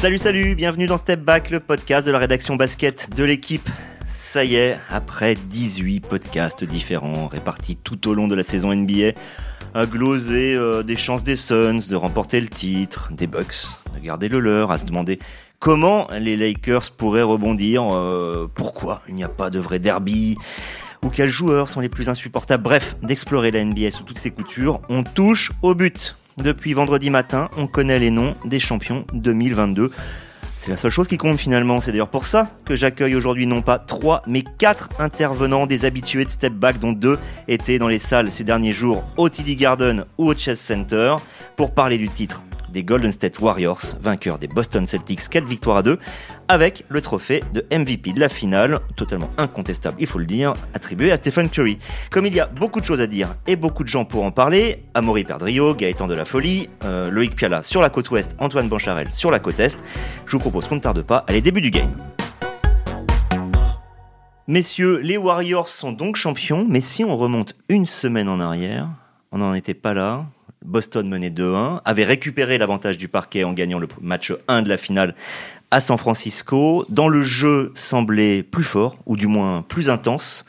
Salut, salut, bienvenue dans Step Back, le podcast de la rédaction basket de l'équipe. Ça y est, après 18 podcasts différents répartis tout au long de la saison NBA, à gloser euh, des chances des Suns de remporter le titre, des Bucks de garder le leur, à se demander comment les Lakers pourraient rebondir, euh, pourquoi il n'y a pas de vrai derby, ou quels joueurs sont les plus insupportables. Bref, d'explorer la NBA sous toutes ses coutures, on touche au but. Depuis vendredi matin, on connaît les noms des champions 2022. C'est la seule chose qui compte finalement. C'est d'ailleurs pour ça que j'accueille aujourd'hui non pas trois, mais quatre intervenants des habitués de Step Back, dont deux étaient dans les salles ces derniers jours au TD Garden ou au Chess Center pour parler du titre des Golden State Warriors, vainqueurs des Boston Celtics 4 victoires à 2, avec le trophée de MVP de la finale, totalement incontestable, il faut le dire, attribué à Stephen Curry. Comme il y a beaucoup de choses à dire et beaucoup de gens pour en parler, Amaury Perdrio, Gaëtan de la Folie, euh, Loïc Piala sur la côte ouest, Antoine Bancharel sur la côte est, je vous propose qu'on ne tarde pas, allez, début du game. Messieurs, les Warriors sont donc champions, mais si on remonte une semaine en arrière, on n'en était pas là. Boston menait 2-1, avait récupéré l'avantage du parquet en gagnant le match 1 de la finale à San Francisco. Dans le jeu semblait plus fort, ou du moins plus intense.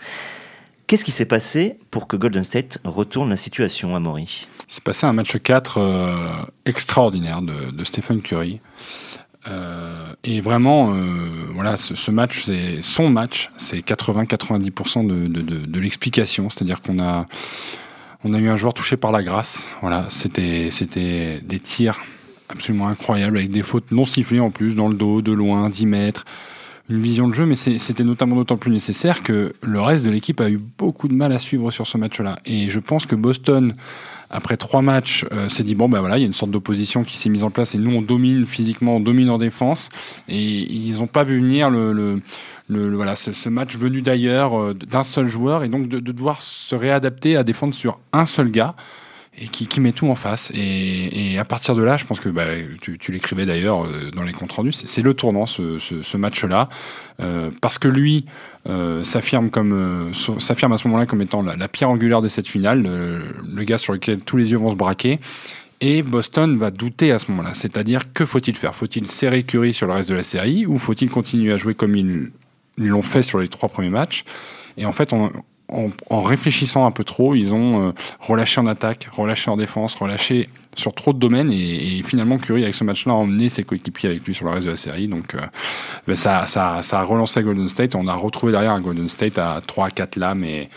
Qu'est-ce qui s'est passé pour que Golden State retourne la situation à Maury Il s'est passé un match 4 euh, extraordinaire de, Stephen Curry. Euh, et vraiment, euh, voilà, ce, match, c'est son match, c'est 80-90% de, de, de, de l'explication. C'est-à-dire qu'on a, on a eu un joueur touché par la grâce. Voilà, c'était c'était des tirs absolument incroyables avec des fautes non sifflées en plus dans le dos, de loin, 10 mètres. Une vision de jeu, mais c'était notamment d'autant plus nécessaire que le reste de l'équipe a eu beaucoup de mal à suivre sur ce match-là. Et je pense que Boston, après trois matchs, euh, s'est dit bon ben voilà, il y a une sorte d'opposition qui s'est mise en place et nous on domine physiquement, on domine en défense. Et ils n'ont pas vu venir le, le le, voilà, ce, match venu d'ailleurs, euh, d'un seul joueur, et donc de, devoir se réadapter à défendre sur un seul gars et qui, qui met tout en face. Et, et, à partir de là, je pense que bah, tu, tu l'écrivais d'ailleurs euh, dans les comptes rendus, c'est le tournant ce, ce, ce match-là, euh, parce que lui euh, s'affirme comme euh, s'affirme à ce moment-là comme étant la, la, pierre angulaire de cette finale, le, le, gars sur lequel tous les yeux vont se braquer. Et Boston va douter à ce moment-là. C'est-à-dire, que faut-il faire? Faut-il serrer Curry sur le reste de la série ou faut-il continuer à jouer comme il ils l'ont fait sur les trois premiers matchs? Et en fait, on, en, en, réfléchissant un peu trop, ils ont euh, relâché en attaque, relâché en défense, relâché sur trop de domaines. Et, et finalement, Curry, avec ce match-là, a emmené ses coéquipiers avec lui sur le reste de la série. Donc, euh, ben ça, ça, ça a relancé Golden State. On a retrouvé derrière un Golden State à 3 à 4 lames. Et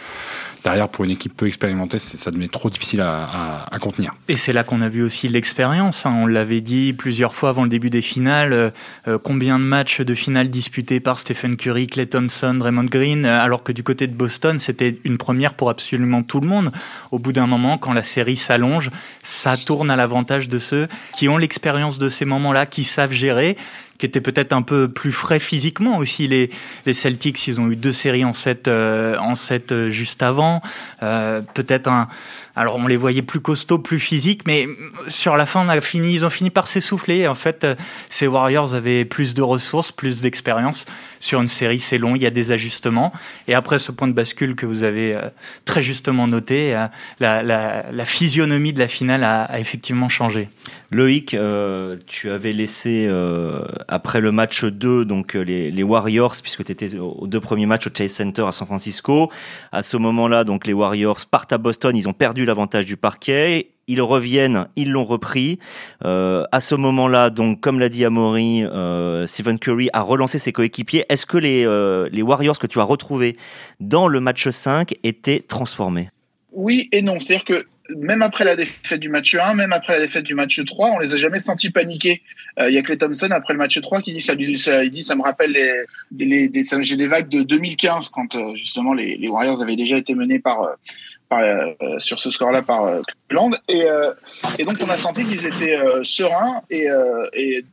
derrière, pour une équipe peu expérimentée, ça devenait trop difficile à, contenir. Et c'est là qu'on a vu aussi l'expérience. Hein. On l'avait dit plusieurs fois avant le début des finales. Euh, combien de matchs de finale disputés par Stephen Curry, Clay Thompson, Raymond Green, euh, alors que du côté de Boston, c'était une première pour absolument tout le monde. Au bout d'un moment, quand la série s'allonge, ça tourne à l'avantage de ceux qui ont l'expérience de ces moments-là, qui savent gérer qui étaient peut-être un peu plus frais physiquement aussi. Les, les Celtics, ils ont eu deux séries en 7 euh, en euh, juste avant. Euh, peut-être un. Alors on les voyait plus costauds, plus physiques, mais sur la fin, on a fini, ils ont fini par s'essouffler. En fait, ces Warriors avaient plus de ressources, plus d'expérience. Sur une série, c'est long, il y a des ajustements. Et après ce point de bascule que vous avez très justement noté, la, la, physionomie de la finale a, effectivement changé. Loïc, euh, tu avais laissé euh, après le match 2 donc les, les Warriors puisque tu étais aux deux premiers matchs au Chase Center à San Francisco. À ce moment-là, donc les Warriors partent à Boston, ils ont perdu l'avantage du parquet. Ils reviennent, ils l'ont repris. Euh, à ce moment-là, donc comme l'a dit Amaury, euh, Stephen Curry a relancé ses coéquipiers. Est-ce que les, euh, les Warriors que tu as retrouvés dans le match 5 étaient transformés? Oui et non. C'est-à-dire que même après la défaite du match 1, même après la défaite du match 3, on les a jamais sentis paniquer. Il euh, y a Clay Thompson après le match 3 qui dit ça, ça, il dit ça me rappelle les, les, des vagues de 2015 quand justement les, Warriors avaient déjà été menés par, par euh, sur ce score-là par euh, et, et donc on a senti qu'ils étaient sereins et, et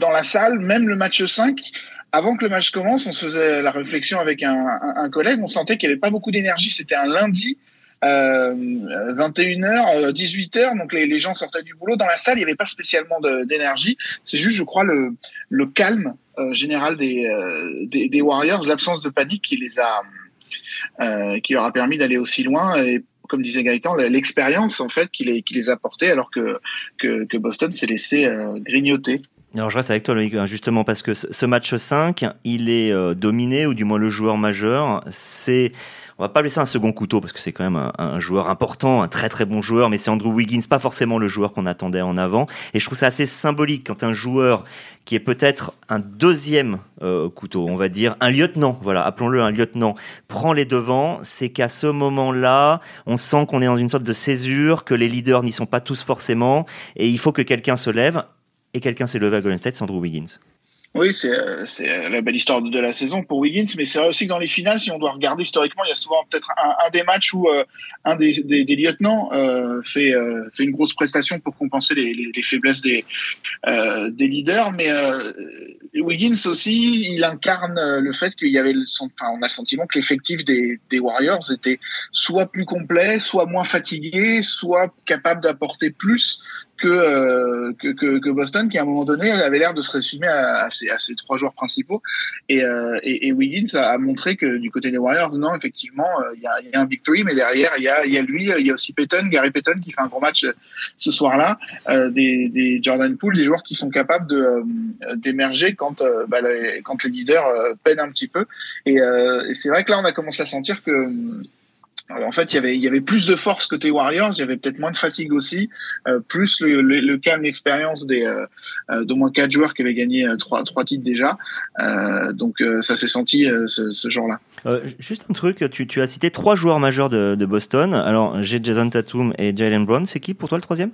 dans la salle, même le match 5 avant que le match commence, on se faisait la réflexion avec un, un, collègue, on sentait qu'il n'y avait pas beaucoup d'énergie. C'était un lundi, euh, 21h, 18h, donc les, gens sortaient du boulot. Dans la salle, il n'y avait pas spécialement d'énergie. C'est juste, je crois, le, le calme euh, général des, euh, des, Warriors, l'absence de panique qui les a, euh, qui leur a permis d'aller aussi loin. Et comme disait Gaëtan, l'expérience en fait qui les, a portés alors que, que, que Boston s'est laissé euh, grignoter. Alors je reste avec toi Loïc, hein, justement parce que ce match 5, il est euh, dominé, ou du moins le joueur majeur, c'est... On va pas laisser un second couteau parce que c'est quand même un, un, joueur important, un très très bon joueur, mais c'est Andrew Wiggins, pas forcément le joueur qu'on attendait en avant. Et je trouve ça assez symbolique quand un joueur qui est peut-être un deuxième euh, couteau, on va dire, un lieutenant, voilà, appelons-le un lieutenant, prend les devants, c'est qu'à ce moment-là, on sent qu'on est dans une sorte de césure, que les leaders n'y sont pas tous forcément, et il faut que quelqu'un se lève et quelqu'un s'est levé à Golden State, c'est Andrew Wiggins. Oui, c'est la belle histoire de, la saison pour Wiggins, mais c'est aussi que dans les finales, si on doit regarder historiquement, il y a souvent peut-être un, des matchs où euh, un des, des, des lieutenants euh, fait, euh, fait une grosse prestation pour compenser les, les, les faiblesses des, euh, des leaders, mais euh, Wiggins aussi, il incarne le fait qu'il y avait, le, enfin, on a le sentiment que l'effectif des, des Warriors était soit plus complet, soit moins fatigué, soit capable d'apporter plus que, euh, que, que, que, Boston, qui à un moment donné avait l'air de se résumer à, à, ces, à ces, trois joueurs principaux. Et, euh, et, et Wiggins a, montré que du côté des Warriors, non, effectivement, euh, il y, a, y, a, un big three, mais derrière, il y a, y a lui, il y a aussi Payton, Gary Payton, qui fait un gros match ce soir-là, euh, des, des Jordan Poole, des joueurs qui sont capables euh, d'émerger quand, bah, les, quand les leaders peinent un petit peu. Et, et c'est vrai que là, on a commencé à sentir que en fait, il y avait il y avait plus de force côté Warriors, il y avait peut-être moins de fatigue aussi, euh, plus le, le, le calme, l'expérience des euh, euh d'au moins quatre joueurs qui avaient gagné euh, trois trois titres déjà. Euh, donc ça s'est senti ce, ce genre-là. juste un truc, tu, tu as cité trois joueurs majeurs de, de Boston. Alors j'ai Jason Tatum et Jalen Brown. C'est qui pour toi le troisième?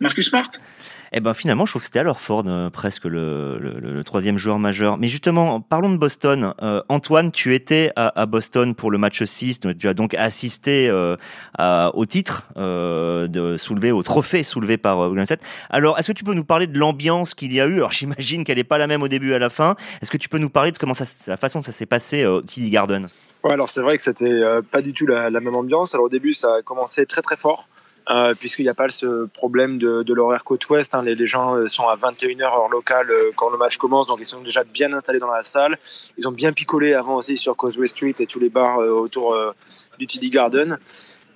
Marcus Smart? Eh ben finalement, je trouve que c'était alors Ford euh, presque le, le, le, troisième joueur majeur. Mais justement, parlons de Boston. Euh, Antoine, tu étais à, à, Boston pour le match 6. Tu as donc assisté euh, à, au titre euh, de soulevé, au trophée soulevé par euh, Golden State. Alors, est-ce que tu peux nous parler de l'ambiance qu'il y a eu? Alors, j'imagine qu'elle n'est pas la même au début et à la fin. Est-ce que tu peux nous parler de comment ça, la façon dont ça s'est passé au TD Garden? Ouais, alors c'est vrai que c'était pas du tout la, la même ambiance. Alors au début, ça a commencé très très fort. Euh, puisqu'il n'y a pas ce problème de, de l'horaire côte ouest. Hein. Les, les, gens sont à 21h heure locale euh, quand le match commence, donc ils sont déjà bien installés dans la salle. Ils ont bien picolé avant aussi sur Causeway Street et tous les bars euh, autour euh, du TD Garden.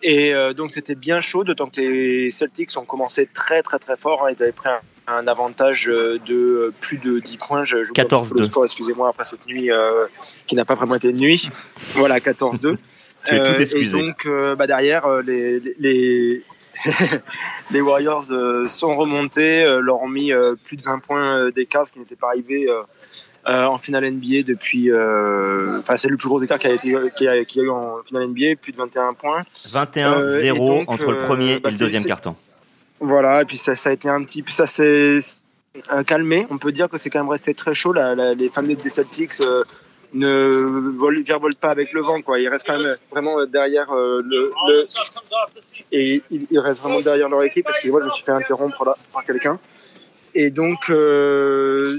Et euh, donc c'était bien chaud, d'autant que les Celtics ont commencé très très très fort. Hein. Ils avaient pris un, un, avantage de plus de 10 points. Je, je 14 le score, excusez-moi, après cette nuit qui n'a pas vraiment été une nuit. Voilà, 14-2. tu es tout excusé. Et donc bah, derrière, les, les les Warriors euh, sont remontés, euh, leur ont mis euh, plus de 20 points d'écart, ce qui n'était pas arrivé en finale NBA depuis. Enfin, c'est le plus gros écart qui a, été, qui a, qui a eu en finale NBA, plus de 21 points. 21-0 entre le premier bah, et le deuxième carton. Voilà, et puis ça, ça a été un petit peu. Ça s'est calmé. On peut dire que c'est quand même resté très chaud. La, la, les fans des Celtics ne vole, virevolte pas avec le vent quoi. Ils restent quand même vraiment derrière euh, le, le, et ils restent vraiment derrière leur équipe parce que moi je me suis fait interrompre là par quelqu'un. Et donc euh,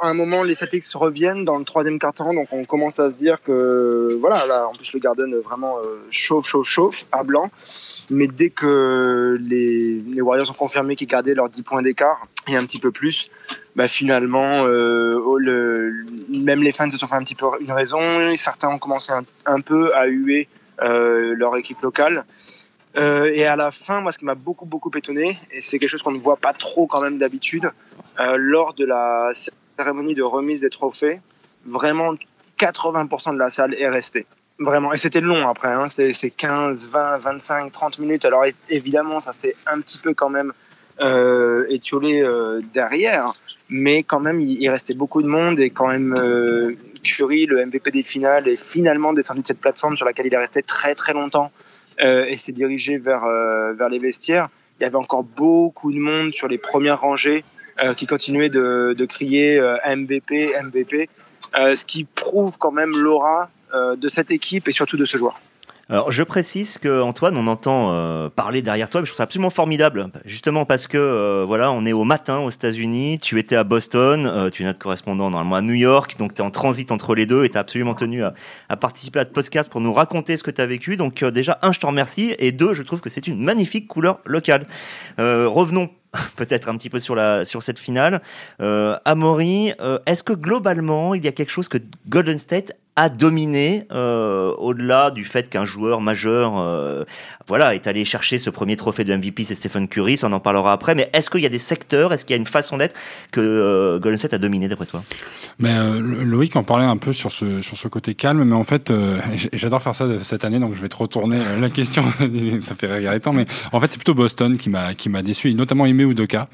à un moment les Celtics reviennent dans le troisième quart-temps donc on commence à se dire que voilà là en plus le Garden vraiment euh, chauffe chauffe chauffe à blanc. Mais dès que les, Warriors ont confirmé qu'ils gardaient leurs 10 points d'écart et un petit peu plus bah finalement euh, le, même les fans se sont fait un petit peu une raison. Certains ont commencé un, peu à huer euh, leur équipe locale. Et à la fin, moi, ce qui m'a beaucoup, beaucoup étonné, et c'est quelque chose qu'on ne voit pas trop quand même d'habitude, lors de la cérémonie de remise des trophées, vraiment 80% de la salle est restée. Vraiment. Et c'était long après, hein. c'est 15, 20, 25, 30 minutes. Alors évidemment, ça s'est un petit peu quand même euh, étiolé euh, derrière, mais quand même, il, restait beaucoup de monde et quand même euh, Curry, le MVP des finales, est finalement descendu de cette plateforme sur laquelle il est resté très très longtemps euh, et s'est dirigé vers, euh, vers les vestiaires. Il y avait encore beaucoup de monde sur les premières rangées qui continuait de, de crier euh, MVP, MVP, euh, ce qui prouve quand même l'aura euh, de cette équipe et surtout de ce joueur. Alors, je précise que Antoine, on entend euh, parler derrière toi, mais je trouve ça absolument formidable, justement parce que euh, voilà, on est au matin aux États-Unis. Tu étais à Boston, euh, tu es notre correspondant normalement à New York, donc tu es en transit entre les deux et tu as absolument tenu à, à, participer à ce podcast pour nous raconter ce que tu as vécu. Donc déjà, un, je te remercie, et deux, je trouve que c'est une magnifique couleur locale. revenons peut-être un petit peu sur la sur cette finale. Euh, Amaury, euh, est-ce que globalement il y a quelque chose que Golden State a dominé euh, au-delà du fait qu'un joueur majeur euh, voilà est allé chercher ce premier trophée de MVP c'est Stephen Curry ça on en parlera après mais est-ce qu'il y a des secteurs est-ce qu'il y a une façon d'être que euh, Golden State a dominé d'après toi? Mais euh, Loïc en parlait un peu sur ce sur ce côté calme mais en fait euh, j'adore faire ça cette année donc je vais te retourner la question. Ça fait rire temps mais en fait c'est plutôt Boston qui m'a qui m'a déçu et notamment Ime Udoka.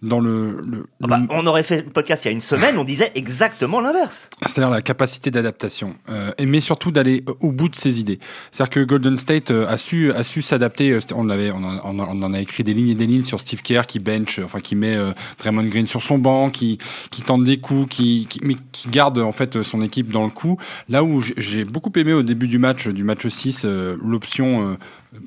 Dans le, le, ah bah, on aurait fait le podcast il y a une semaine on disait exactement l'inverse. C'est-à-dire la capacité d'adaptation euh, mais surtout d'aller au bout de ses idées. C'est-à-dire que Golden State euh, a su a su s'adapter. Euh, on avait on, on, en a écrit des lignes et des lignes sur Steve Kerr qui bench, enfin qui met Draymond Green sur son banc, qui qui tente des coups, qui, qui mais qui garde en fait son équipe dans le coup. Là où j'ai beaucoup aimé au début du match du match 6 l'option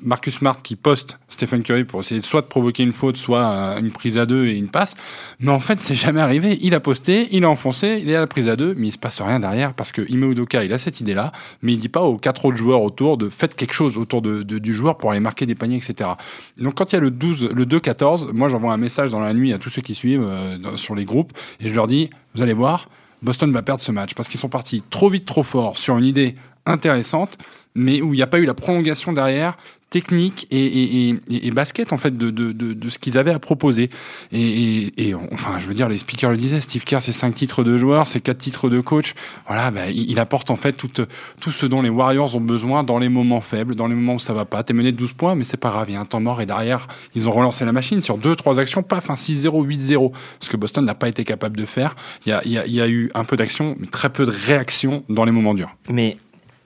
Marcus Smart qui poste Stephen Curry pour essayer soit de provoquer une faute, soit euh, une prise à deux et une passe. Mais en fait, c'est jamais arrivé. Il a posté, il a enfoncé, il est à la prise à deux, mais il se passe rien derrière parce que Ime Udoka, il a cette idée-là, mais il dit pas aux quatre autres joueurs autour de faites quelque chose autour de, du joueur pour aller marquer des paniers, etc. donc quand il y a le 12, le 2-14, moi j'envoie un message dans la nuit à tous ceux qui suivent euh, sur les groupes et je leur dis, vous allez voir, Boston va perdre ce match parce qu'ils sont partis trop vite, trop fort sur une idée intéressante mais où il n'y a pas eu la prolongation derrière technique et, et, et, et, basket en fait de, de, de, ce qu'ils avaient à proposer. Et, enfin je veux dire les speakers le disaient Steve Kerr c'est cinq titres de joueur c'est quatre titres de coach. Voilà bah, il, apporte en fait tout, tout ce dont les Warriors ont besoin dans les moments faibles dans les moments où ça va pas. T'es mené de 12 points mais c'est pas grave il y a un temps mort et derrière ils ont relancé la machine sur deux trois actions paf un 6-0 8-0 ce que Boston n'a pas été capable de faire. Il y a, y y a eu un peu d'action mais très peu de réaction dans les moments durs. Mais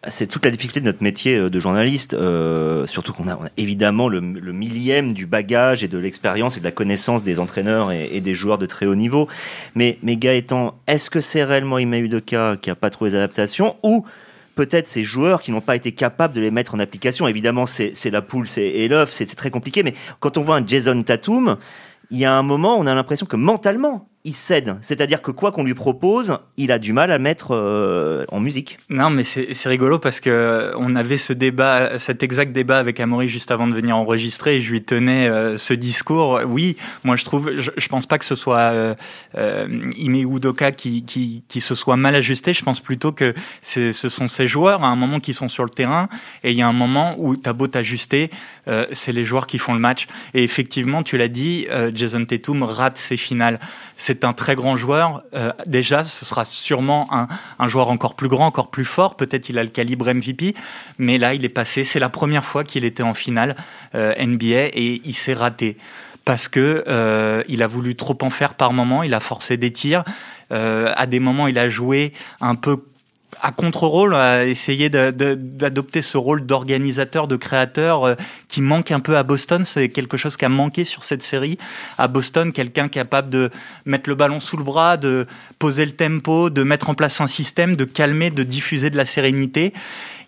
c'est toute la difficulté de notre métier euh, de journaliste, euh, surtout qu'on a, évidemment le, millième du bagage et de l'expérience et de la connaissance des entraîneurs et, des joueurs de très haut niveau. Mais, mais Gaëtan, est-ce que c'est réellement Ime Udoka qui a pas trouvé les adaptations ou peut-être ces joueurs qui n'ont pas été capables de les mettre en application? Évidemment, c'est la poule c'est, l'œuf, c'est très compliqué, mais quand on voit un Jason Tatum, il y a un moment, on a l'impression que mentalement, il cède. C'est-à-dire que quoi qu'on lui propose, il a du mal à mettre euh, en musique. Non, mais c'est rigolo parce que on avait ce débat, cet exact débat avec Amaury juste avant de venir enregistrer et je lui tenais euh, ce discours. Oui, moi je trouve, je, je pense pas que ce soit euh, euh Ime Udoka qui, qui, se soit mal ajusté. Je pense plutôt que ce sont ces joueurs à un moment qui sont sur le terrain et il y a un moment où t'as beau t'ajuster, c'est les joueurs qui font le match. Et effectivement, tu l'as dit, Jason Tatum rate ses finales. C'est un très grand joueur. Euh, déjà, ce sera sûrement un, joueur encore plus grand, encore plus fort. Peut-être il a le calibre MVP, mais là, il est passé. C'est la première fois qu'il était en finale euh, NBA et il s'est raté parce que euh, il a voulu trop en faire par moment. Il a forcé des tirs. À des moments, il a joué un peu à contre-rôle, à essayer d'adopter ce rôle d'organisateur, de créateur euh, qui manque un peu à Boston. C'est quelque chose qui a manqué sur cette série. À Boston, quelqu'un capable de mettre le ballon sous le bras, de poser le tempo, de mettre en place un système, de calmer, de diffuser de la sérénité.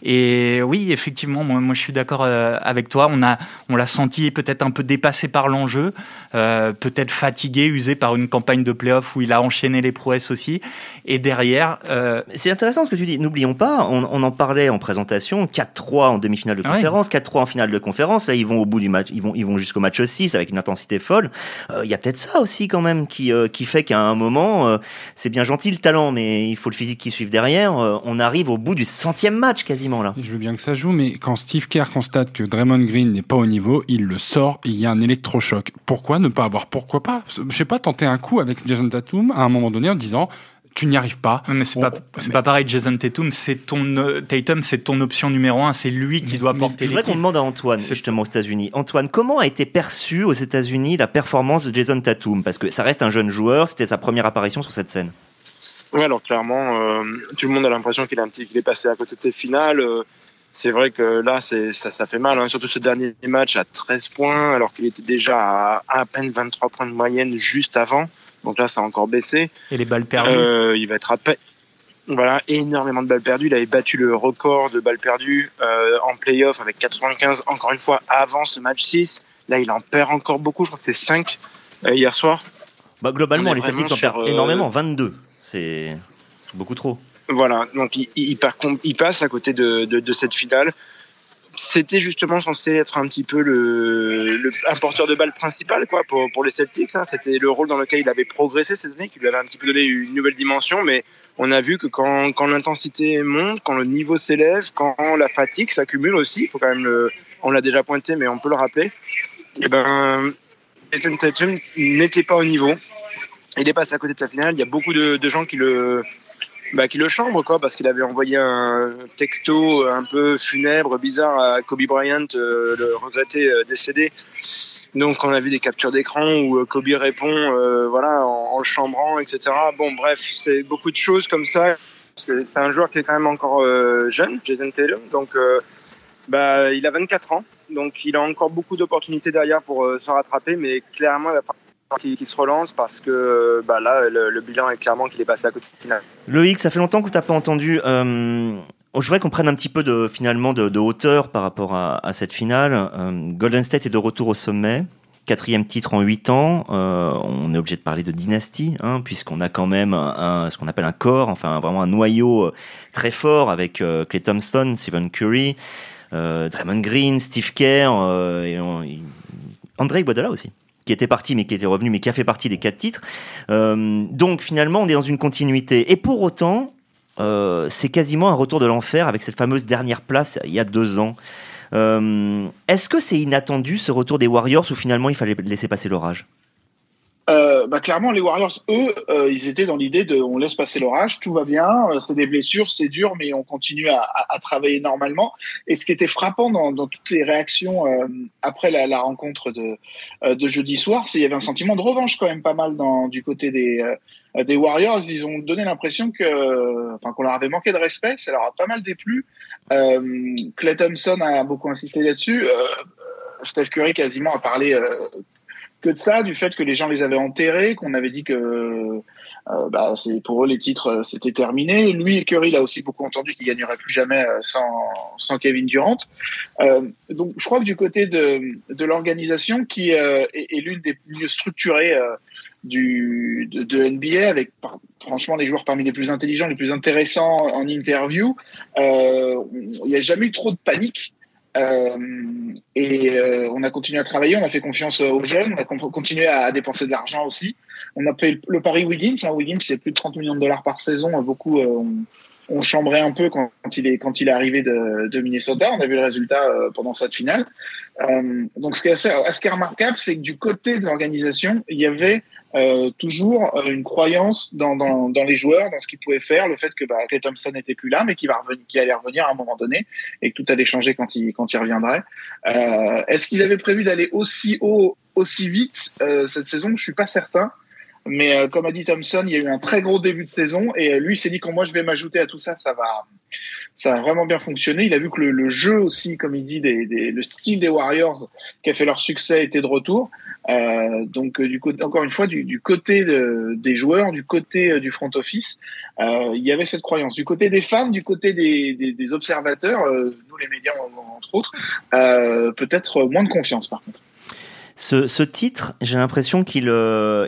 Et oui, effectivement, moi, moi je suis d'accord euh, avec toi. On a, on l'a senti peut-être un peu dépassé par l'enjeu, euh, peut-être fatigué, usé par une campagne de playoff où il a enchaîné les prouesses aussi. Et derrière, euh... c'est intéressant ce que tu dis. N'oublions pas, on, on, en parlait en présentation, 4-3 en demi-finale de conférence, 4-3 en finale de conférence. Là, ils vont au bout du match, ils vont, ils vont jusqu'au match 6 avec une intensité folle. Euh, il y a peut-être ça aussi quand même qui, qui fait qu'à un moment, c'est bien gentil le talent, mais il faut le physique qui suive derrière. on arrive au bout du centième match quasiment. Je veux bien que ça joue, mais quand Steve Kerr constate que Draymond Green n'est pas au niveau, il le sort et il y a un électrochoc. Pourquoi ne pas avoir Pourquoi pas? Je sais pas, tenter un coup avec Jason Tatum à un moment donné en disant tu n'y arrives pas. Mais c'est pas, c'est pas pareil, Jason Tatum, c'est ton, euh, Tatum, c'est ton option numéro un, c'est lui qui doit porter Je voudrais qu'on demande à Antoine, justement, aux États-Unis. Antoine, comment a été perçue aux États-Unis la performance de Jason Tatum? Parce que ça reste un jeune joueur, c'était sa première apparition sur cette scène. Oui, alors clairement, euh, tout le monde a l'impression qu'il est passé à côté de ses finales. Euh, c'est vrai que là, c'est, ça, ça fait mal, hein, surtout ce dernier match à 13 points, alors qu'il était déjà à à peine 23 points de moyenne juste avant. Donc là, ça a encore baissé. Et les balles perdues euh, Il va être à peine. Voilà, énormément de balles perdues. Il avait battu le record de balles perdues euh, en playoff avec 95, encore une fois, avant ce match 6. Là, il en perd encore beaucoup. Je crois que c'est 5 euh, hier soir. Bah, globalement, les Celtics en perdent énormément, 22 c'est beaucoup trop. Voilà, donc il, passe à côté de, cette finale. C'était justement censé être un petit peu le, un porteur de balle principal quoi pour, les Celtics. Hein. C'était le rôle dans lequel il avait progressé cette année, qui lui avait un petit peu donné une nouvelle dimension. Mais on a vu que quand, l'intensité monte, quand le niveau s'élève, quand la fatigue s'accumule aussi, faut quand même on l'a déjà pointé, mais on peut le rappeler. Et eh ben, Tatum n'était pas au niveau. Il est passé à côté de sa finale. Il y a beaucoup de, gens qui le, bah, qui le chambre, quoi, parce qu'il avait envoyé un texto un peu funèbre, bizarre à Kobe Bryant, euh, le regretté euh, décédé. Donc on a vu des captures d'écran où euh, Kobe répond, voilà, en, le chambrant, etc. Bon, bref, c'est beaucoup de choses comme ça. C'est un joueur qui est quand même encore jeune, Jason Taylor. Donc, bah, il a 24 ans, donc il a encore beaucoup d'opportunités derrière pour se rattraper, mais clairement, il va qui, se relance parce que bah, là, le, bilan est clairement qu'il est passé à côté de finale. Loïc, ça fait longtemps que tu n'as pas entendu. Euh, je voudrais qu'on prenne un petit peu de, finalement de, hauteur par rapport à, cette finale. Euh, Golden State est de retour au sommet. Quatrième titre en huit ans. Euh, on est obligé de parler de dynastie, hein, puisqu'on a quand même un, ce qu'on appelle un corps, enfin vraiment un noyau très fort avec Clay Thompson, Stephen Curry, Draymond Green, Steve Kerr et Iguodala aussi qui était parti mais qui était revenu mais qui a fait partie des quatre titres. Euh, donc finalement on est dans une continuité. Et pour autant, euh, c'est quasiment un retour de l'enfer avec cette fameuse dernière place il y a deux ans. Euh, est-ce que c'est inattendu ce retour des Warriors ou finalement il fallait laisser passer l'orage? Euh, bah, clairement, les Warriors, eux, euh, ils étaient dans l'idée de on laisse passer l'orage, tout va bien, euh, c'est des blessures, c'est dur, mais on continue à, à, travailler normalement. Et ce qui était frappant dans, dans toutes les réactions après la, la, rencontre de, de jeudi soir, c'est qu'il y avait un sentiment de revanche quand même pas mal dans, du côté des, des Warriors. Ils ont donné l'impression que, enfin, qu'on leur avait manqué de respect, ça leur a pas mal déplu. Clay Thompson a beaucoup insisté là-dessus. Steph Curry quasiment a parlé que de ça, du fait que les gens les avaient enterrés, qu'on avait dit que euh, bah, c'est pour eux les titres euh, c'était terminé. Lui, Curry, il a aussi beaucoup entendu qu'il gagnerait plus jamais euh, sans, sans Kevin Durant. Euh, donc, je crois que du côté de, de l'organisation, qui euh, est, est l'une des mieux structurées du de, de, NBA, avec franchement les joueurs parmi les plus intelligents, les plus intéressants en interview, il n'y a jamais eu trop de panique. Euh, et euh, on a continué à travailler, on a fait confiance aux jeunes, on a continué à dépenser de l'argent aussi. On a payé le pari Wiggins. Hein, Wiggins, c'est plus de 30 millions de dollars par saison. Beaucoup euh, ont, chambré un peu quand, il est arrivé de, Minnesota. On a vu le résultat pendant cette finale. donc, ce qui est assez, remarquable, c'est que du côté de l'organisation, il y avait euh, toujours euh, une croyance dans, dans, dans, les joueurs, dans ce qu'ils pouvaient faire, le fait que bah, Thompson n'était plus là, mais qu'il va revenir, qu'il allait revenir à un moment donné et que tout allait changer quand il, quand il reviendrait. Euh, Est-ce qu'ils avaient prévu d'aller aussi haut, aussi vite euh, cette saison? Je suis pas certain. Mais euh, comme a dit Thompson, il y a eu un très gros début de saison et lui s'est dit quand moi je vais m'ajouter à tout ça, ça va, ça a vraiment bien fonctionné. Il a vu que le, jeu aussi, comme il dit, le style des Warriors qui a fait leur succès était de retour. Euh, donc, euh, du côté, encore une fois, du, côté des joueurs, du côté euh, du front office, il y avait cette croyance. Du côté des fans, du côté des, observateurs, nous les médias entre autres, peut-être moins de confiance par contre. Ce, titre, j'ai l'impression qu'il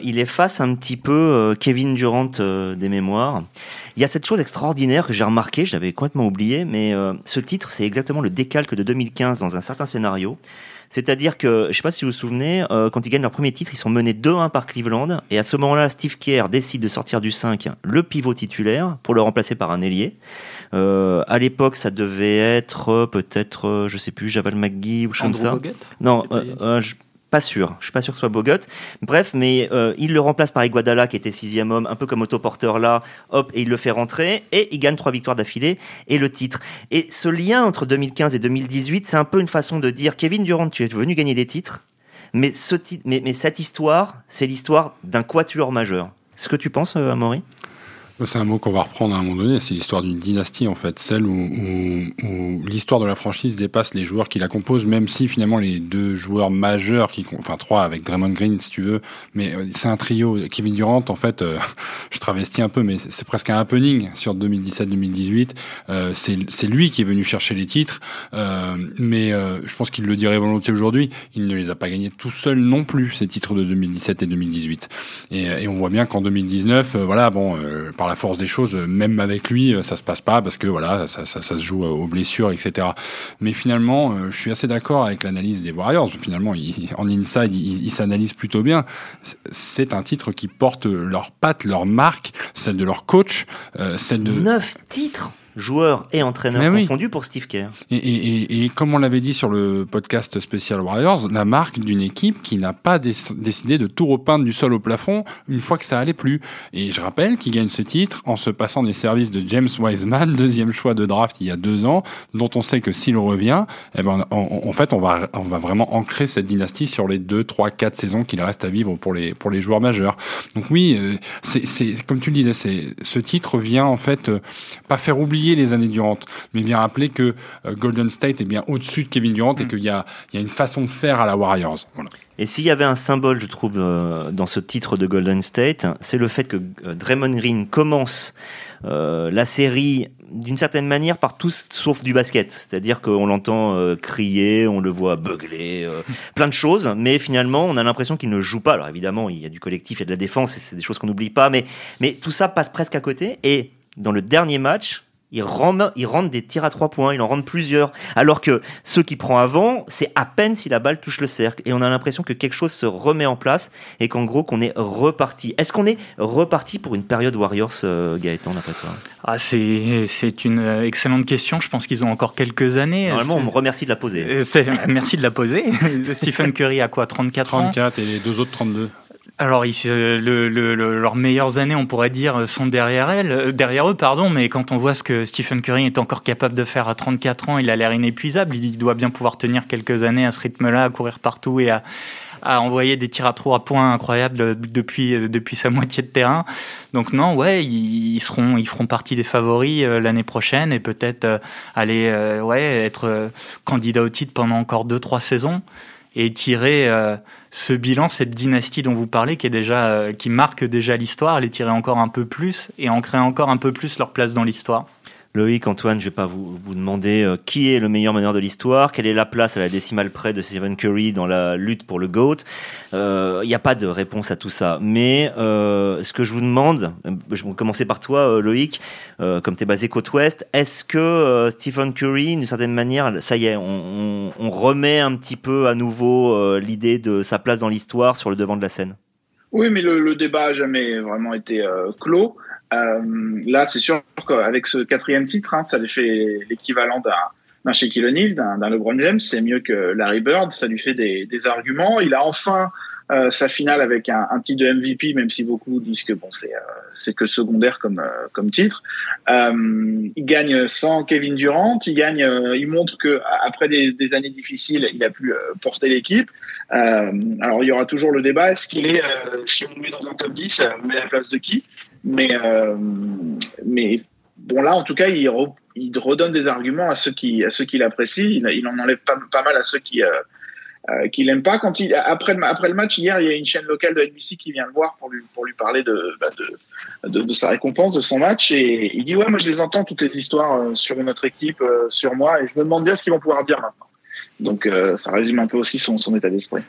il efface un petit peu Kevin Durant des mémoires. Il y a cette chose extraordinaire que j'ai remarqué, j'avais complètement oublié, mais ce titre, c'est exactement le décalque de 2015 dans un certain scénario. C'est-à-dire que, je sais pas si vous vous souvenez, euh, quand ils gagnent leur premier titre, ils sont menés 2-1 par Cleveland. Et à ce moment-là, Steve Kerr décide de sortir du 5 le pivot titulaire pour le remplacer par un ailier. Euh, à l'époque, ça devait être euh, peut-être, euh, je sais plus, Javal McGee ou comme ça. Non, euh, je, pas sûr. Je suis pas sûr que ce soit Bogut. Bref, mais euh, il le remplace par Iguadala qui était sixième homme, un peu comme autoporteur là. Hop, et il le fait rentrer et il gagne trois victoires d'affilée et le titre. Et ce lien entre 2015 et 2018, c'est un peu une façon de dire Kevin Durant, tu es venu gagner des titres, mais cette histoire, c'est l'histoire d'un quatuor majeur. Ce que tu penses, euh, Amaury? C'est un mot qu'on va reprendre à un moment donné, c'est l'histoire d'une dynastie en fait, celle où, où, où l'histoire de la franchise dépasse les joueurs qui la composent, même si finalement les deux joueurs majeurs, qui, enfin trois avec Draymond Green si tu veux, mais euh, c'est un trio. Kevin Durant en fait, euh, je travestis un peu, mais c'est presque un happening sur 2017-2018. Euh, c'est lui qui est venu chercher les titres, euh, mais je pense qu'il le dirait volontiers aujourd'hui, il ne les a pas gagnés tout seul non plus ces titres de 2017 et 2018. Et, et on voit bien qu'en 2019, voilà, bon, par force des choses, même avec lui, ça se passe pas parce que voilà, ça, se joue aux blessures, etc. Mais finalement, je suis assez d'accord avec l'analyse des Warriors. Finalement, en inside, ils il s'analysent plutôt bien. C'est un titre qui porte leur patte, leur marque, celle de leur coach, celle de... Neuf titres joueurs et entraîneurs confondus pour Steve Kerr. Et, et, et, comme on l'avait dit sur le podcast spécial Warriors, la marque d'une équipe qui n'a pas décidé de tout repeindre du sol au plafond une fois que ça allait plus. Et je rappelle qu'il gagne ce titre en se passant des services de James Wiseman, deuxième choix de draft il y a deux ans, dont on sait que s'il revient, eh ben, en fait, on va, on va vraiment ancrer cette dynastie sur les deux, trois, quatre saisons qu'il reste à vivre pour les, pour les joueurs majeurs. Donc oui, euh, c'est comme tu le disais, ce titre vient en fait euh, pas faire oublier les années Durant, mais bien rappeler que euh, Golden State est bien au-dessus de Kevin Durant et mm. qu'il y a, il y a une façon de faire à la Warriors. Et s'il y avait un symbole, je trouve, euh, dans ce titre de Golden State, c'est le fait que euh, Draymond Green commence la série d'une certaine manière par tout sauf du basket. C'est-à-dire qu'on l'entend crier, on le voit beugler, plein de choses, mais finalement on a l'impression qu'il ne joue pas. Alors évidemment, il y a du collectif, il y a de la défense, et c'est des choses qu'on n'oublie pas, mais, mais tout ça passe presque à côté. Et dans le dernier match, il rentre, il rentre des tirs à trois points, il en rentre plusieurs. Alors que ceux qui prend avant, c'est à peine si la balle touche le cercle. Et on a l'impression que quelque chose se remet en place et qu'en gros, qu'on est reparti. Est-ce qu'on est reparti pour une période Warriors, euh, Gaëtan, d'après toi? Ah, c'est, c'est une excellente question. Je pense qu'ils ont encore quelques années. Normalement, on me remercie de la poser. Euh, merci de la poser. Stephen Curry a quoi 34 ans? 34 et les deux autres 32. Alors, le, leurs meilleures années, on pourrait dire, sont derrière elles, euh, derrière eux, pardon. Mais quand on voit ce que Stephen Curry est encore capable de faire à 34 ans, il a l'air inépuisable. Il doit bien pouvoir tenir quelques années à ce rythme-là, à courir partout et à, envoyer des tirs à trois points incroyables depuis depuis sa moitié de terrain. Donc non, ouais, ils, seront ils feront partie des favoris euh, l'année prochaine et peut-être euh, aller ouais être candidat au titre pendant encore deux trois saisons et tirer euh, ce bilan, cette dynastie dont vous parlez, qui est déjà, euh, qui marque déjà l'histoire, les tirer encore un peu plus et ancrer encore un peu plus leur place dans l'histoire? Loïc, Antoine, je ne vais pas vous, vous demander euh, qui est le meilleur meneur de l'histoire, quelle est la place à la décimale près de Stephen Curry dans la lutte pour le GOAT. Il euh, n'y a pas de réponse à tout ça. Mais euh, ce que je vous demande, je vais commencer par toi, Loïc, comme tu es basé côte ouest, est-ce que Stephen Curry, d'une certaine manière, ça y est, on, on remet un petit peu à nouveau l'idée de sa place dans l'histoire sur le devant de la scène? Oui, mais le, débat n'a jamais vraiment été clos. Euh, là, c'est sûr qu'avec ce quatrième titre, hein, ça lui fait l'équivalent d'un d'un Shaquille O'Neal, d'un LeBron James, c'est mieux que Larry Bird, ça lui fait des arguments. Il a enfin euh, sa finale avec un, titre de MVP, même si beaucoup disent que bon, c'est euh, que secondaire comme euh, comme titre. il gagne sans Kevin Durant, il gagne, il montre que après des, années difficiles, il a pu porter l'équipe. alors il y aura toujours le débat est-ce qu'il est, si on le met dans un top 10, on met la place de qui? Mais, euh, mais bon, là, en tout cas, il, redonne des arguments à ceux qui, à ceux qui l'apprécient. Il, en enlève pas mal à ceux qui, euh, euh, qui l'aiment pas. Quand il, après, le, après le match, hier, il y a une chaîne locale de NBC qui vient le voir pour lui, pour lui parler de, bah, de, de, de, sa récompense, de son match. Et il dit Ouais, moi, je les entends, toutes les histoires euh, sur notre équipe, euh, sur moi, et je me demande bien ce qu'ils vont pouvoir dire maintenant. Donc, ça résume un peu aussi son, son état d'esprit.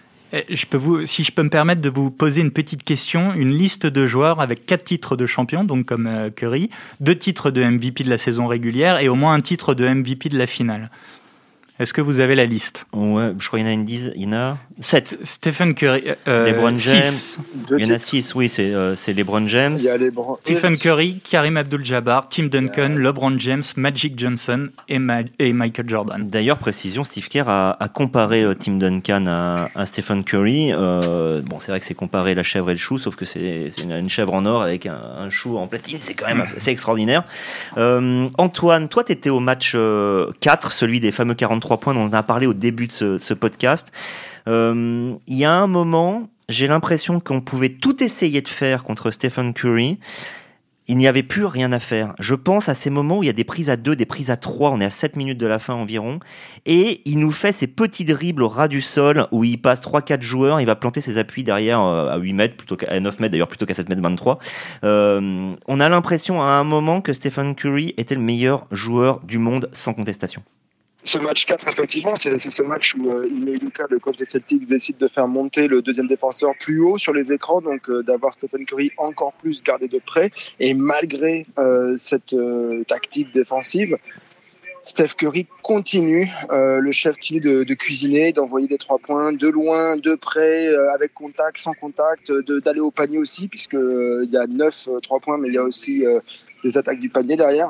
Je peux vous, si je peux me permettre de vous poser une petite question, une liste de joueurs avec quatre titres de champion, donc comme euh, Curry, deux titres de MVP de la saison régulière et au moins un titre de MVP de la finale. Est-ce que vous avez la liste Ouais, je crois qu'il y en a une dizaine, il y en a 7. Stephen Curry. Euh, LeBron James. Il y en a 6, oui, c'est euh, LeBron James. Il y a Stephen Curry, Karim Abdul-Jabbar, Tim Duncan, LeBron James, Magic Johnson et, et Michael Jordan. D'ailleurs, précision, Steve Kerr a, a comparé euh, Tim Duncan à, à Stephen Curry. Euh, bon, c'est vrai que c'est comparé la chèvre et le chou, sauf que c'est une, une, chèvre en or avec un, un chou en platine. C'est quand même assez extraordinaire. Euh, Antoine, toi, tu étais au match 4, euh, celui des fameux 43 points dont on a parlé au début de ce, ce podcast. Euh, il y a un moment, j'ai l'impression qu'on pouvait tout essayer de faire contre Stephen Curry. Il n'y avait plus rien à faire. Je pense à ces moments où il y a des prises à 2, des prises à 3, on est à 7 minutes de la fin environ, et il nous fait ces petits dribbles au ras du sol où il passe 3-4 joueurs, il va planter ses appuis derrière euh, à 8 mètres, plutôt qu'à 9 mètres d'ailleurs, plutôt qu'à 7 mètres 23. Euh, on a l'impression à un moment que Stephen Curry était le meilleur joueur du monde sans contestation. Ce match 4, effectivement, c'est ce match où euh, Lucas, le coach des Celtics, décide de faire monter le deuxième défenseur plus haut sur les écrans, donc euh, d'avoir Stephen Curry encore plus gardé de près. Et malgré euh, cette euh, tactique défensive, Steph Curry continue, le chef continue de, de cuisiner, d'envoyer des trois points de loin, de près, avec contact, sans contact, d'aller au panier aussi, puisque il y a neuf trois points, mais il y a aussi des attaques du panier derrière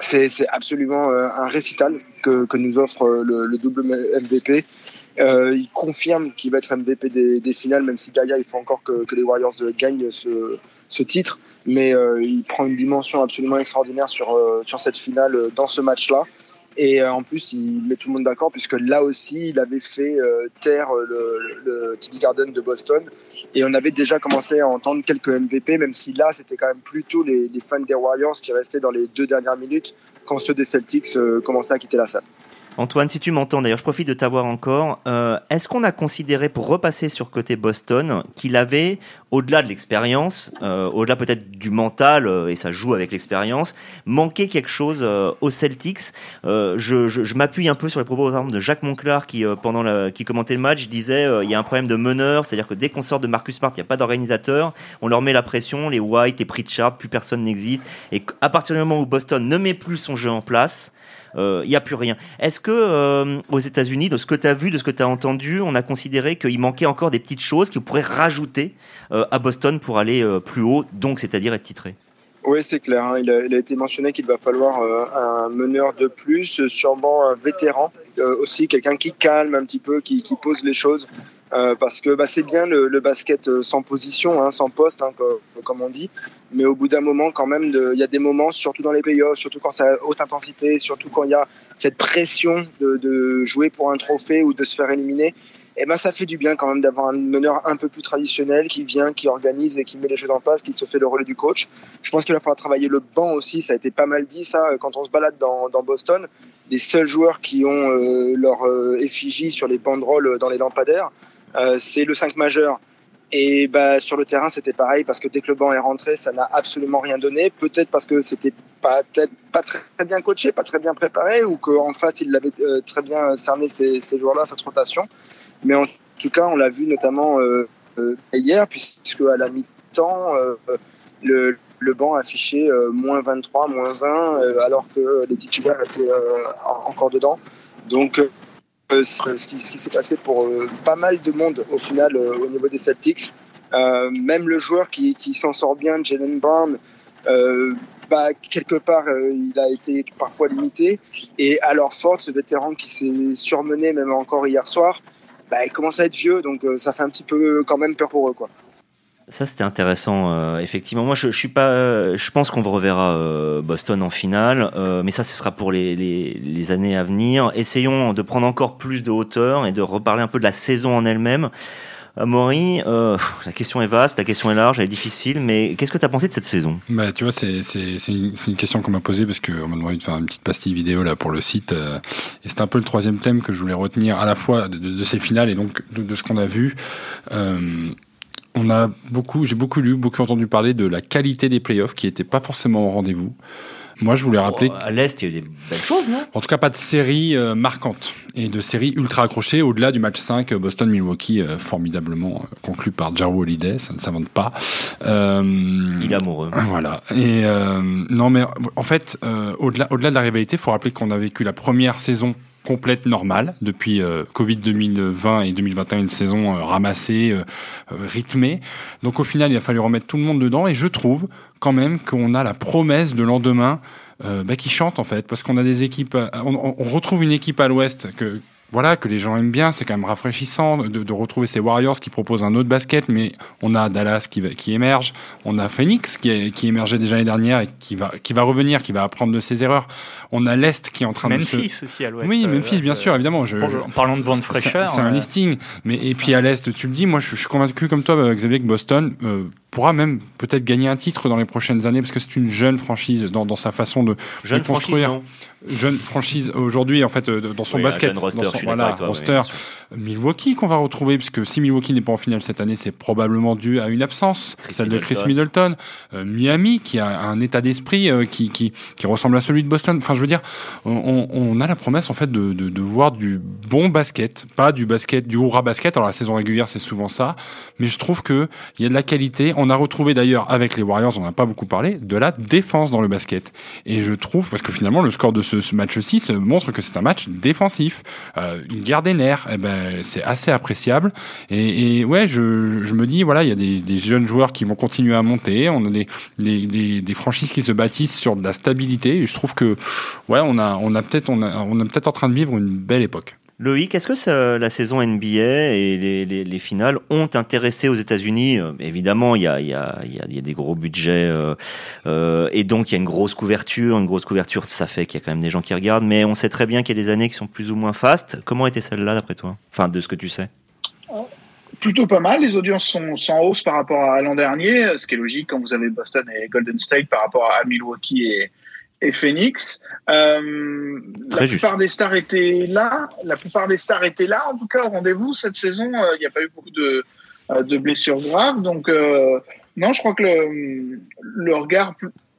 c'est absolument euh, un récital que, que nous offre euh, le, le double MVP. Euh, il confirme qu'il va être MVP des, des, finales, même si derrière il faut encore que, que les Warriors gagnent ce, ce titre. Mais euh, il prend une dimension absolument extraordinaire sur, euh, sur cette finale dans ce match-là. Et euh, en plus, il met tout le monde d'accord, puisque là aussi, il avait fait taire le, le, le Garden de Boston. Et on avait déjà commencé à entendre quelques MVP, même si là, c'était quand même plutôt les, fans des Warriors qui restaient dans les deux dernières minutes quand ceux des Celtics euh, commençaient à quitter la salle. Antoine, si tu m'entends, d'ailleurs, je profite de t'avoir encore. Euh, Est-ce qu'on a considéré, pour repasser sur côté Boston, qu'il avait, au-delà de l'expérience, euh, au-delà peut-être du mental, euh, et ça joue avec l'expérience, manqué quelque chose euh, aux Celtics euh, Je, m'appuie un peu sur les propos, de Jacques Monclar, qui, pendant la, qui commentait le match, disait il y a un problème de meneur, c'est-à-dire que dès qu'on sort de Marcus Smart, il n'y a pas d'organisateur, on leur met la pression, les White, les Pritchard, plus personne n'existe, et à partir du moment où Boston ne met plus son jeu en place, il n'y a plus rien. Est-ce que aux États-Unis, de ce que tu as vu, de ce que tu as entendu, on a considéré qu'il manquait encore des petites choses qu'on pourrait rajouter à Boston pour aller plus haut, donc c'est-à-dire être titré oui, c'est clair. Hein. Il, a, été mentionné qu'il va falloir euh, un meneur de plus, sûrement un vétéran, euh, aussi quelqu'un qui calme un petit peu, qui, pose les choses. Euh, parce que bah, c'est bien le, basket sans position, hein, sans poste, hein, comme, on dit. Mais au bout d'un moment, quand même, il y a des moments, surtout dans les playoffs, surtout quand c'est à haute intensité, surtout quand il y a cette pression de, jouer pour un trophée ou de se faire éliminer. Et ben ça fait du bien quand même d'avoir un meneur un peu plus traditionnel qui vient, qui organise et qui met les jeux en place, qui se fait le relais du coach. Je pense qu'il va falloir travailler le banc aussi. Ça a été pas mal dit ça quand on se balade dans, dans Boston. Les seuls joueurs qui ont euh, leur euh, effigie sur les banderoles dans les lampadaires, euh, c'est le 5 majeur. Et bah, sur le terrain, c'était pareil parce que dès que le banc est rentré, ça n'a absolument rien donné. Peut-être parce que c'était pas, pas très bien coaché, pas très bien préparé, ou qu'en face, il avait euh, très bien cerné ces, ces joueurs-là, cette rotation. Mais en tout cas, on l'a vu notamment euh, euh, hier, puisque à la mi-temps, euh, le, le banc affichait moins 23, moins 20, alors que les titulaires étaient encore dedans. Donc, ce qui, qui s'est passé pour pas mal de monde au final au niveau des Celtics. même le joueur qui, qui s'en sort bien, Jalen Brown, bah, quelque part, euh, il a été parfois limité. Et alors Ford, ce vétéran qui s'est surmené même encore hier soir, bah, il commence à être vieux, donc euh, ça fait un petit peu quand même peur pour eux, quoi. Ça c'était intéressant, euh, effectivement. Moi, je, suis pas, je pense qu'on reverra euh, Boston en finale, euh, mais ça, ce sera pour les, années à venir. Essayons de prendre encore plus de hauteur et de reparler un peu de la saison en elle-même. Maury, euh, la question est vaste, la question est large, elle est difficile, mais qu'est-ce que tu as pensé de cette saison? Bah, Tu vois, c'est, une, une question qu'on m'a posée parce qu'on m'a demandé de faire une petite pastille vidéo là pour le site. Euh, et c'est un peu le troisième thème que je voulais retenir à la fois de, ces finales et donc de, ce qu'on a vu. Euh, on a beaucoup, j'ai beaucoup lu, beaucoup entendu parler de la qualité des playoffs qui n'était pas forcément au rendez-vous. Moi, je voulais rappeler. À l'Est, il y a eu des belles choses, non? En tout cas, pas de série euh, marquante et de série ultra accrochée au-delà du match 5 Boston-Milwaukee, euh, formidablement euh, conclu par Jaro Holiday, ça ne s'invente pas. Euh, il est amoureux. Voilà. Et non, mais en fait, au-delà, au-delà de la rivalité, il faut rappeler qu'on a vécu la première saison complète normale depuis euh, Covid 2020 et 2021 une saison euh, ramassée euh, rythmée donc au final il a fallu remettre tout le monde dedans et je trouve quand même qu'on a la promesse de lendemain bah, qui chante en fait parce qu'on a des équipes on, on retrouve une équipe à l'ouest que voilà, que les gens aiment bien. C'est quand même rafraîchissant de, de, retrouver ces Warriors qui proposent un autre basket, mais on a Dallas qui, qui émerge, on a Phoenix qui, qui émergeait déjà l'année dernière et qui va, qui va revenir, qui va apprendre de ses erreurs. On a l'Est qui est en train Memphis de se... aussi à l'Ouest. Oui, Memphis, euh, bien sûr, évidemment. Je, je, en parlant de vente fraîcheur. C'est un euh... listing. Mais, et puis à l'Est, tu le dis, moi je, je suis convaincu comme toi, Xavier, que Boston euh, pourra même peut-être gagner un titre dans les prochaines années parce que c'est une jeune franchise dans, dans sa façon de, jeune de construire. Franchise, jeune franchise aujourd'hui en fait dans son oui, basket, roster, dans son, voilà, toi, roster. Milwaukee qu'on va retrouver, puisque si Milwaukee n'est pas en finale cette année, c'est probablement dû à une absence, celle de Chris Middleton. Euh, Miami, qui a un état d'esprit euh, qui, qui, qui, ressemble à celui de Boston. Enfin, je veux dire, on, on a la promesse en fait de, de, de, voir du bon basket, pas du basket, du hurrah basket. Alors la saison régulière, c'est souvent ça, mais je trouve que il y a de la qualité. On a retrouvé d'ailleurs avec les Warriors, on n'a pas beaucoup parlé, de la défense dans le basket. Et je trouve, parce que finalement, le score de ce, ce match-ci montre que c'est un match défensif, euh, une guerre des nerfs. Eh ben, c'est assez appréciable. Et, et ouais, je, je, me dis, voilà, il y a des, des, jeunes joueurs qui vont continuer à monter. On a des, des, des, franchises qui se bâtissent sur de la stabilité. Et je trouve que, ouais, on a, on a peut-être, on a, on a peut-être en train de vivre une belle époque. Loïc, est-ce que ça, la saison NBA et les, les, les, finales ont intéressé aux États-Unis? Euh, Évidemment, il y a, y, a, y a, des gros budgets euh, euh, et donc il y a une grosse couverture. Une grosse couverture, ça fait qu'il y a quand même des gens qui regardent, mais on sait très bien qu'il y a des années qui sont plus ou moins fastes. Comment était celle-là d'après toi? Enfin, de ce que tu sais Plutôt pas mal. Les audiences sont sans hausse par rapport à l'an dernier, ce qui est logique quand vous avez Boston et Golden State par rapport à Milwaukee et, et Phoenix. Euh, la plupart des stars étaient là. La plupart des stars étaient là. En tout cas, au rendez-vous cette saison, euh, il n'y a pas eu beaucoup de, euh, de blessures graves. Donc, euh, non, je crois que le, le regard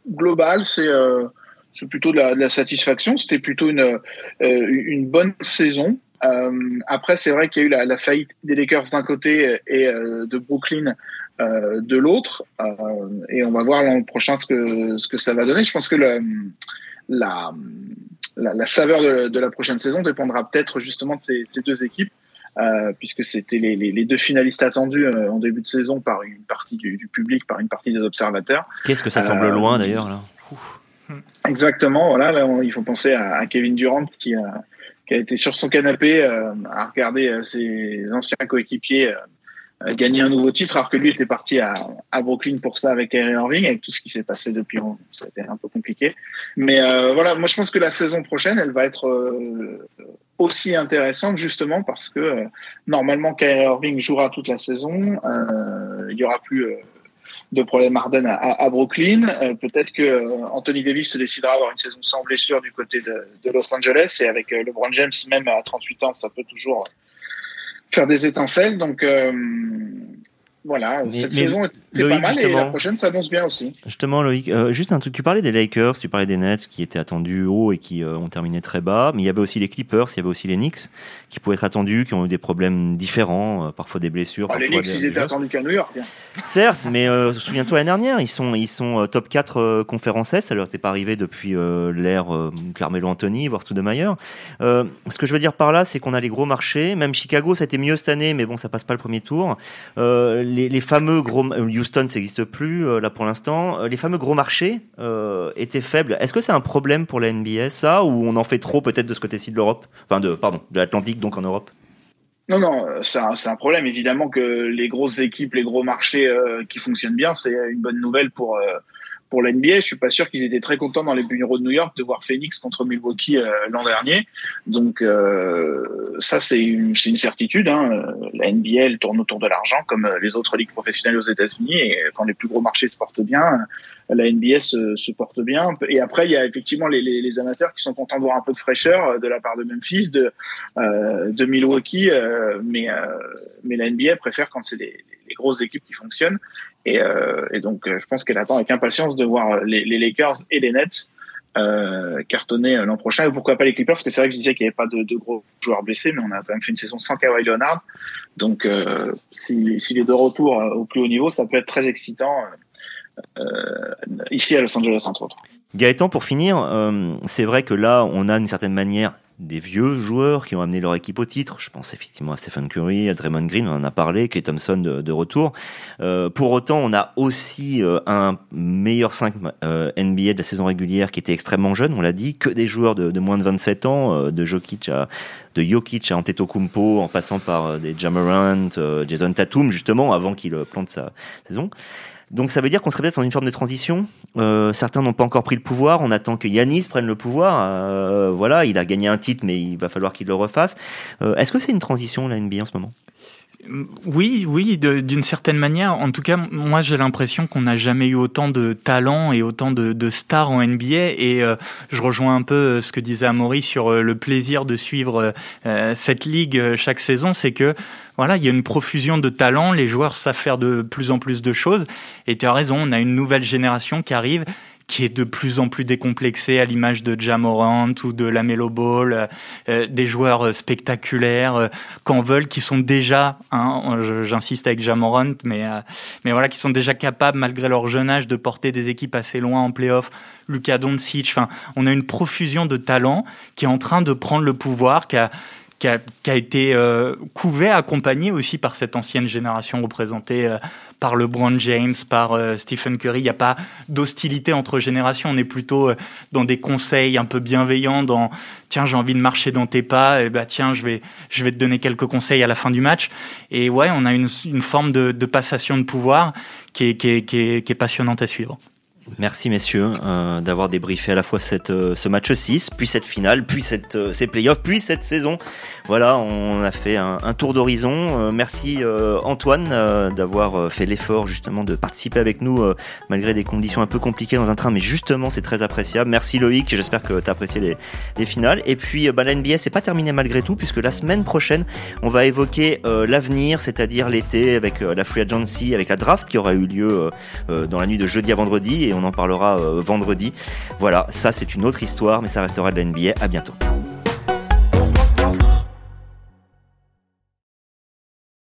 global, c'est euh, c'est plutôt de la, de la satisfaction. C'était plutôt une, une bonne saison. après, c'est vrai qu'il y a eu la, la, faillite des Lakers d'un côté et de Brooklyn euh, de l'autre. Euh, et on va voir l'an prochain ce que, ce que ça va donner. Je pense que le, la, la, la, saveur de, de, la prochaine saison dépendra peut-être justement de ces, ces deux équipes. Euh, puisque c'était les, les, les, deux finalistes attendus euh, en début de saison par une partie du, du public, par une partie des observateurs. Qu'est-ce que ça semble loin d'ailleurs là? Exactement, voilà, là, il faut penser à, à, Kevin Durant qui a, qui a été sur son canapé à regarder ses anciens coéquipiers gagner un nouveau titre, alors que lui était parti à, à Brooklyn pour ça avec Kyrie Irving, avec tout ce qui s'est passé depuis, ça a été un peu compliqué. Mais euh, voilà, moi je pense que la saison prochaine, elle va être euh, aussi intéressante justement parce que euh, normalement Kyrie Irving jouera toute la saison, euh, il y aura plus euh, de problème Harden à, à, Brooklyn. Peut-être que Anthony Davis se décidera à avoir une saison sans blessure du côté de, de Los Angeles et avec LeBron James, même à 38 ans, ça peut toujours faire des étincelles. Donc euh, voilà, mais, cette mais saison était Loïc, pas mal et la prochaine s'annonce bien aussi. Justement, Loïc, euh, juste un truc, tu parlais des Lakers, tu parlais des Nets qui étaient attendus haut et qui euh, ont terminé très bas, mais il y avait aussi les Clippers, il y avait aussi les Knicks qui pouvaient être attendus, qui ont eu des problèmes différents, euh, parfois des blessures. Ah, parfois les Knicks, des, ils étaient attendus qu'à New York. Bien. Certes, mais euh, souviens-toi l'année dernière, ils sont, ils sont top 4 euh, conférence S, ça leur était pas arrivé depuis euh, l'ère Carmelo Anthony, voire Stoudemire. ce que je veux dire par là, c'est qu'on a les gros marchés, même Chicago, ça a été mieux cette année, mais bon, ça passe pas le premier tour. Les, fameux gros, Houston, ça n'existe plus là pour l'instant. Les fameux gros marchés étaient faibles. Est-ce que c'est un problème pour la NBA, ça, ou on en fait trop peut-être de ce côté-ci de l'Europe, enfin de, pardon, de l'Atlantique donc en Europe? Non, non, c'est un, problème. Évidemment que les grosses équipes, les gros marchés euh, qui fonctionnent bien, c'est une bonne nouvelle pour euh, pour l'NBA. Je suis pas sûr qu'ils étaient très contents dans les bureaux de New York de voir Phoenix contre Milwaukee euh, l'an dernier. Donc euh, ça, c'est une, une, certitude. Hein. La NBA, elle tourne autour de l'argent comme les autres ligues professionnelles aux États-Unis. Et quand les plus gros marchés se portent bien, la NBA se, se, porte bien. Et après, il y a effectivement les, les, les, amateurs qui sont contents de voir un peu de fraîcheur de la part de Memphis, de, euh, de Milwaukee, euh, mais, euh, mais la NBA préfère quand c'est les, les, grosses équipes qui fonctionnent. Et, euh, et donc, je pense qu'elle attend avec impatience de voir les, Lakers et les Nets euh, cartonner l'an prochain. Et pourquoi pas les Clippers Parce que c'est vrai que je disais qu'il n'y avait pas de, gros joueurs blessés, mais on a quand même fait une saison sans Kawhi Leonard. Donc, euh, s'il si est de retour au plus haut niveau, ça peut être très excitant euh, ici à Los Angeles, entre autres. Gaëtan, pour finir, euh, c'est vrai que là, on a d'une certaine manière des vieux joueurs qui ont amené leur équipe au titre. Je pense effectivement à Stephen Curry, à Draymond Green, on en a parlé, Clay Thompson de, retour. Euh, pour autant, on a aussi euh, un meilleur 5 euh, NBA de la saison régulière qui était extrêmement jeune, on l'a dit, que des joueurs de, moins de 27 ans, euh, de Jokic à de Jokic à Antetokounmpo, en passant par des Jamarant, Jason Tatum, justement, avant qu'il plante sa saison. Donc ça veut dire qu'on serait peut-être dans une forme de transition. Euh, certains n'ont pas encore pris le pouvoir. On attend que Yanis prenne le pouvoir. Euh, voilà, il a gagné un titre, mais il va falloir qu'il le refasse. Euh, Est-ce que c'est une transition la NBA en ce moment? Oui, oui, d'une certaine manière. En tout cas, moi, j'ai l'impression qu'on n'a jamais eu autant de talent et autant de, stars en NBA. Et euh, je rejoins un peu euh, ce que disait Amaury sur euh, le plaisir de suivre cette ligue chaque saison. C'est que voilà, il y a une profusion de talents. Les joueurs savent faire de plus en plus de choses. Et tu as raison, on a une nouvelle génération qui arrive qui est de plus en plus décomplexé à l'image de Jamorant ou de la Melo Ball, euh, euh, des joueurs euh, spectaculaires qu'en veulent, qui sont déjà, hein, j'insiste avec Jamorant, mais mais voilà, qui sont déjà capables malgré leur jeune âge de porter des équipes assez loin en playoff. Luka Doncic, enfin, on a une profusion de talents qui est en train de prendre le pouvoir, qui a qui a, été couvert, accompagné aussi par cette ancienne génération représentée par LeBron James, par euh, Stephen Curry. Il n'y a pas d'hostilité entre générations. On est plutôt euh, dans des conseils un peu bienveillants, dans tiens j'ai envie de marcher dans tes pas, et bah tiens je vais je vais te donner quelques conseils à la fin du match. Et ouais, on a une, une forme de, de passation de pouvoir qui est, qui est, qui est, qui est passionnante à suivre. Merci messieurs euh, d'avoir débriefé à la fois cette, euh, ce match 6, puis cette finale, puis cette, euh, ces playoffs, puis cette saison. Voilà, on a fait un, tour d'horizon. merci Antoine d'avoir fait l'effort justement de participer avec nous malgré des conditions un peu compliquées dans un train, mais justement c'est très appréciable. Merci Loïc, j'espère que tu as apprécié les, les, finales. Et puis bah, la NBA c'est pas terminé malgré tout puisque la semaine prochaine on va évoquer l'avenir, c'est-à-dire l'été avec la free agency, avec la draft qui aura eu lieu dans la nuit de jeudi à vendredi et en parlera euh, vendredi. Voilà, ça c'est une autre histoire, mais ça restera de la NBA. À bientôt.